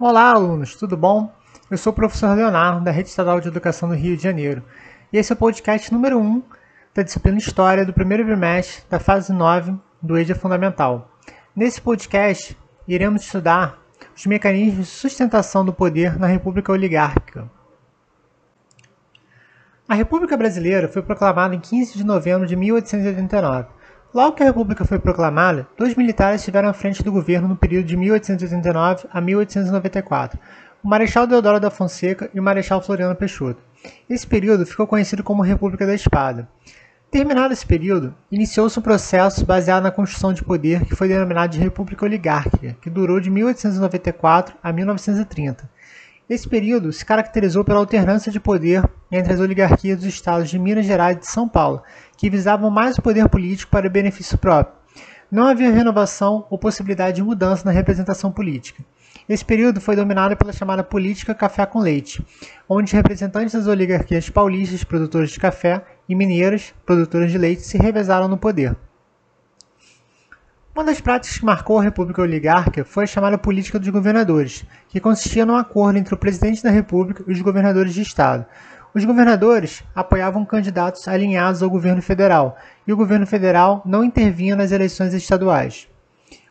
Olá, alunos, tudo bom? Eu sou o professor Leonardo, da Rede Estadual de Educação do Rio de Janeiro, e esse é o podcast número 1 da disciplina História do primeiro bimestre da fase 9 do EJA Fundamental. Nesse podcast, iremos estudar os mecanismos de sustentação do poder na República Oligárquica. A República Brasileira foi proclamada em 15 de novembro de 1889. Logo que a República foi proclamada, dois militares estiveram à frente do governo no período de 1889 a 1894, o Marechal Deodoro da Fonseca e o Marechal Floriano Peixoto. Esse período ficou conhecido como República da Espada. Terminado esse período, iniciou-se um processo baseado na construção de poder que foi denominado de República Oligárquica, que durou de 1894 a 1930. Esse período se caracterizou pela alternância de poder entre as oligarquias dos estados de Minas Gerais e de São Paulo, que visavam mais o poder político para benefício próprio. Não havia renovação ou possibilidade de mudança na representação política. Esse período foi dominado pela chamada política café com leite, onde representantes das oligarquias paulistas, produtores de café, e mineiras, produtoras de leite, se revezaram no poder. Uma das práticas que marcou a República Oligárquica foi a chamada política dos governadores, que consistia num acordo entre o presidente da República e os governadores de Estado. Os governadores apoiavam candidatos alinhados ao governo federal, e o governo federal não intervinha nas eleições estaduais.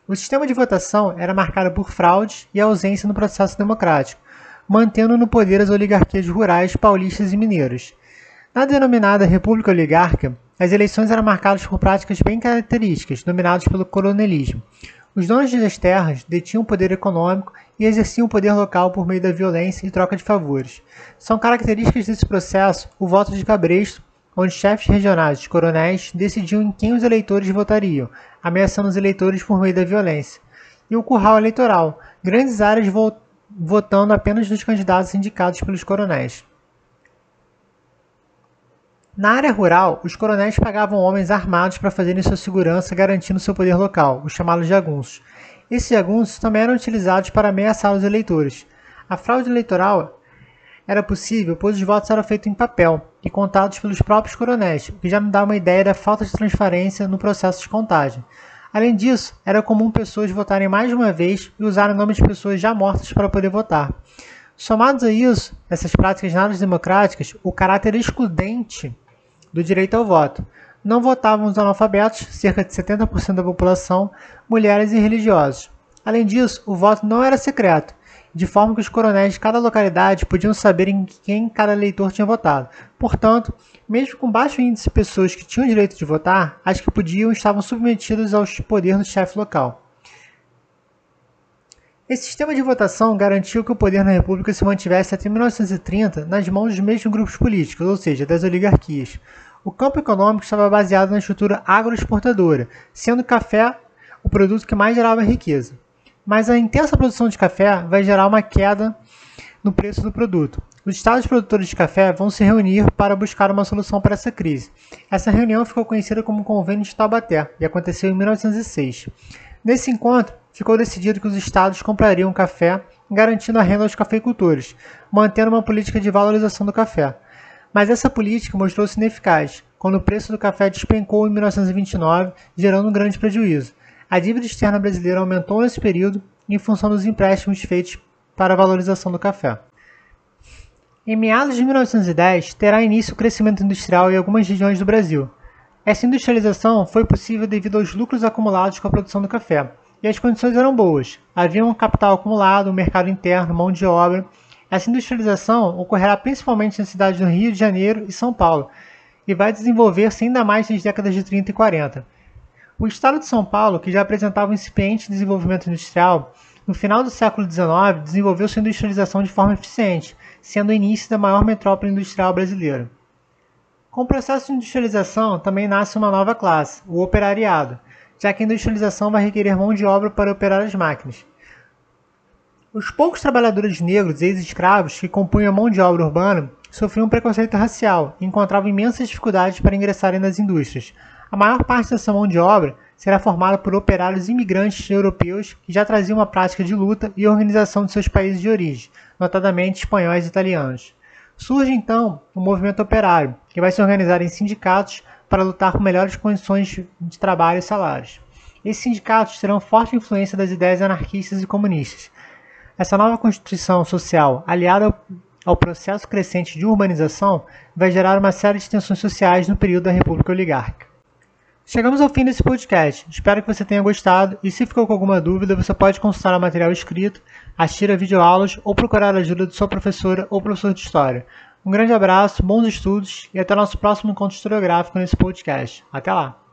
O sistema de votação era marcado por fraudes e ausência no processo democrático, mantendo no poder as oligarquias rurais paulistas e mineiras. Na denominada República Oligárquica, as eleições eram marcadas por práticas bem características, dominadas pelo coronelismo. Os donos das terras detinham poder econômico e exerciam o poder local por meio da violência e troca de favores. São características desse processo o voto de cabresto, onde chefes regionais coronéis decidiam em quem os eleitores votariam, ameaçando os eleitores por meio da violência. E o curral eleitoral, grandes áreas votando apenas nos candidatos indicados pelos coronéis. Na área rural, os coronéis pagavam homens armados para fazerem sua segurança garantindo seu poder local, os chamados jagunços. Esses jagunços também eram utilizados para ameaçar os eleitores. A fraude eleitoral era possível pois os votos eram feitos em papel e contados pelos próprios coronéis, o que já me dá uma ideia da falta de transparência no processo de contagem. Além disso, era comum pessoas votarem mais de uma vez e usarem o nome de pessoas já mortas para poder votar. Somados a isso, essas práticas nada democráticas, o caráter excludente do direito ao voto. Não votavam os analfabetos, cerca de 70% da população, mulheres e religiosos. Além disso, o voto não era secreto, de forma que os coronéis de cada localidade podiam saber em quem cada eleitor tinha votado. Portanto, mesmo com baixo índice de pessoas que tinham direito de votar, as que podiam estavam submetidas ao poder do chefe local. Esse sistema de votação garantiu que o poder na República se mantivesse até 1930 nas mãos dos mesmos grupos políticos, ou seja, das oligarquias. O campo econômico estava baseado na estrutura agroexportadora, sendo o café o produto que mais gerava riqueza. Mas a intensa produção de café vai gerar uma queda no preço do produto. Os estados produtores de café vão se reunir para buscar uma solução para essa crise. Essa reunião ficou conhecida como Convênio de Taubaté e aconteceu em 1906. Nesse encontro, ficou decidido que os estados comprariam café, garantindo a renda aos cafeicultores, mantendo uma política de valorização do café. Mas essa política mostrou-se ineficaz, quando o preço do café despencou em 1929, gerando um grande prejuízo. A dívida externa brasileira aumentou nesse período em função dos empréstimos feitos para a valorização do café. Em meados de 1910, terá início o crescimento industrial em algumas regiões do Brasil. Essa industrialização foi possível devido aos lucros acumulados com a produção do café, e as condições eram boas. Havia um capital acumulado, um mercado interno, mão de obra. Essa industrialização ocorrerá principalmente nas cidades do Rio de Janeiro e São Paulo e vai desenvolver-se ainda mais nas décadas de 30 e 40. O estado de São Paulo, que já apresentava um incipiente desenvolvimento industrial, no final do século XIX desenvolveu sua industrialização de forma eficiente, sendo o início da maior metrópole industrial brasileira. Com o processo de industrialização também nasce uma nova classe, o operariado, já que a industrialização vai requerer mão de obra para operar as máquinas. Os poucos trabalhadores negros ex-escravos que compunham a mão de obra urbana sofriam preconceito racial e encontravam imensas dificuldades para ingressarem nas indústrias. A maior parte dessa mão de obra será formada por operários imigrantes europeus que já traziam uma prática de luta e organização de seus países de origem, notadamente espanhóis e italianos. Surge então o movimento operário, que vai se organizar em sindicatos para lutar por melhores condições de trabalho e salários. Esses sindicatos terão forte influência das ideias anarquistas e comunistas. Essa nova constituição social, aliada ao, processo crescente de urbanização, vai gerar uma série de tensões sociais no período da República Oligárquica. Chegamos ao fim desse podcast. Espero que você tenha gostado e se ficou com alguma dúvida, você pode consultar o material escrito, assistir a videoaulas ou procurar a ajuda de sua professora ou professor de história. Um grande abraço, bons estudos e até nosso próximo encontro historiográfico nesse podcast. Até lá!